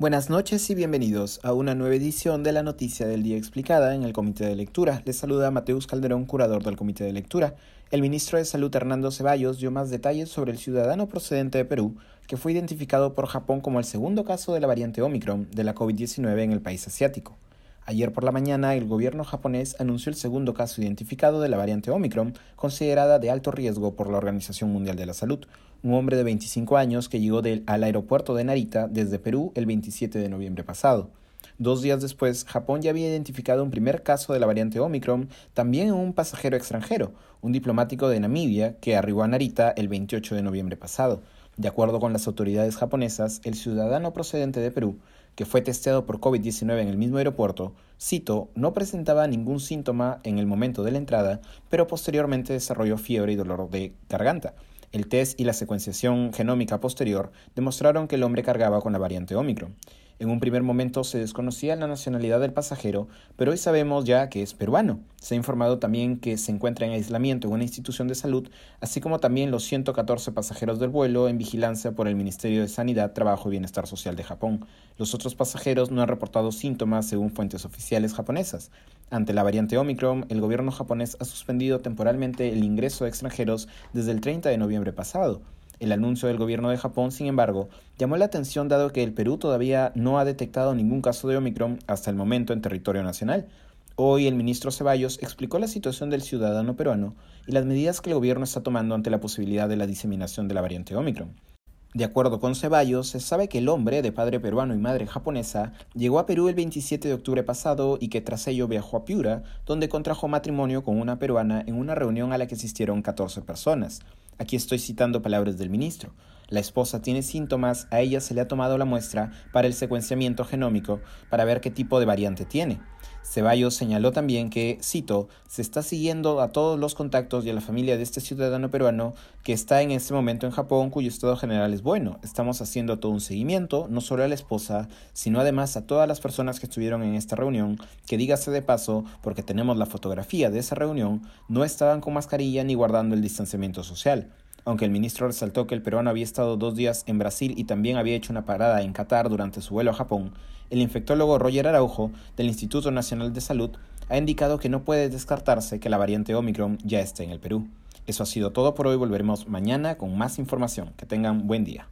Buenas noches y bienvenidos a una nueva edición de la Noticia del Día Explicada en el Comité de Lectura. Les saluda Mateus Calderón, curador del Comité de Lectura. El ministro de Salud Hernando Ceballos dio más detalles sobre el ciudadano procedente de Perú, que fue identificado por Japón como el segundo caso de la variante Omicron de la COVID-19 en el país asiático. Ayer por la mañana, el gobierno japonés anunció el segundo caso identificado de la variante Omicron, considerada de alto riesgo por la Organización Mundial de la Salud, un hombre de 25 años que llegó al aeropuerto de Narita desde Perú el 27 de noviembre pasado. Dos días después, Japón ya había identificado un primer caso de la variante Omicron, también un pasajero extranjero, un diplomático de Namibia, que arribó a Narita el 28 de noviembre pasado. De acuerdo con las autoridades japonesas, el ciudadano procedente de Perú que fue testeado por COVID-19 en el mismo aeropuerto, cito, no presentaba ningún síntoma en el momento de la entrada, pero posteriormente desarrolló fiebre y dolor de garganta. El test y la secuenciación genómica posterior demostraron que el hombre cargaba con la variante Omicron. En un primer momento se desconocía la nacionalidad del pasajero, pero hoy sabemos ya que es peruano. Se ha informado también que se encuentra en aislamiento en una institución de salud, así como también los 114 pasajeros del vuelo en vigilancia por el Ministerio de Sanidad, Trabajo y Bienestar Social de Japón. Los otros pasajeros no han reportado síntomas según fuentes oficiales japonesas. Ante la variante Omicron, el gobierno japonés ha suspendido temporalmente el ingreso de extranjeros desde el 30 de noviembre pasado. El anuncio del gobierno de Japón, sin embargo, llamó la atención dado que el Perú todavía no ha detectado ningún caso de Omicron hasta el momento en territorio nacional. Hoy el ministro Ceballos explicó la situación del ciudadano peruano y las medidas que el gobierno está tomando ante la posibilidad de la diseminación de la variante Omicron. De acuerdo con Ceballos, se sabe que el hombre, de padre peruano y madre japonesa, llegó a Perú el 27 de octubre pasado y que tras ello viajó a Piura, donde contrajo matrimonio con una peruana en una reunión a la que asistieron 14 personas. Aquí estoy citando palabras del ministro. La esposa tiene síntomas, a ella se le ha tomado la muestra para el secuenciamiento genómico para ver qué tipo de variante tiene. Ceballos señaló también que, cito, se está siguiendo a todos los contactos y a la familia de este ciudadano peruano que está en este momento en Japón, cuyo estado general es bueno. Estamos haciendo todo un seguimiento, no solo a la esposa, sino además a todas las personas que estuvieron en esta reunión, que dígase de paso, porque tenemos la fotografía de esa reunión, no estaban con mascarilla ni guardando el distanciamiento social. Aunque el ministro resaltó que el peruano había estado dos días en Brasil y también había hecho una parada en Qatar durante su vuelo a Japón, el infectólogo Roger Araujo, del Instituto Nacional de Salud, ha indicado que no puede descartarse que la variante Omicron ya esté en el Perú. Eso ha sido todo por hoy. Volveremos mañana con más información. Que tengan buen día.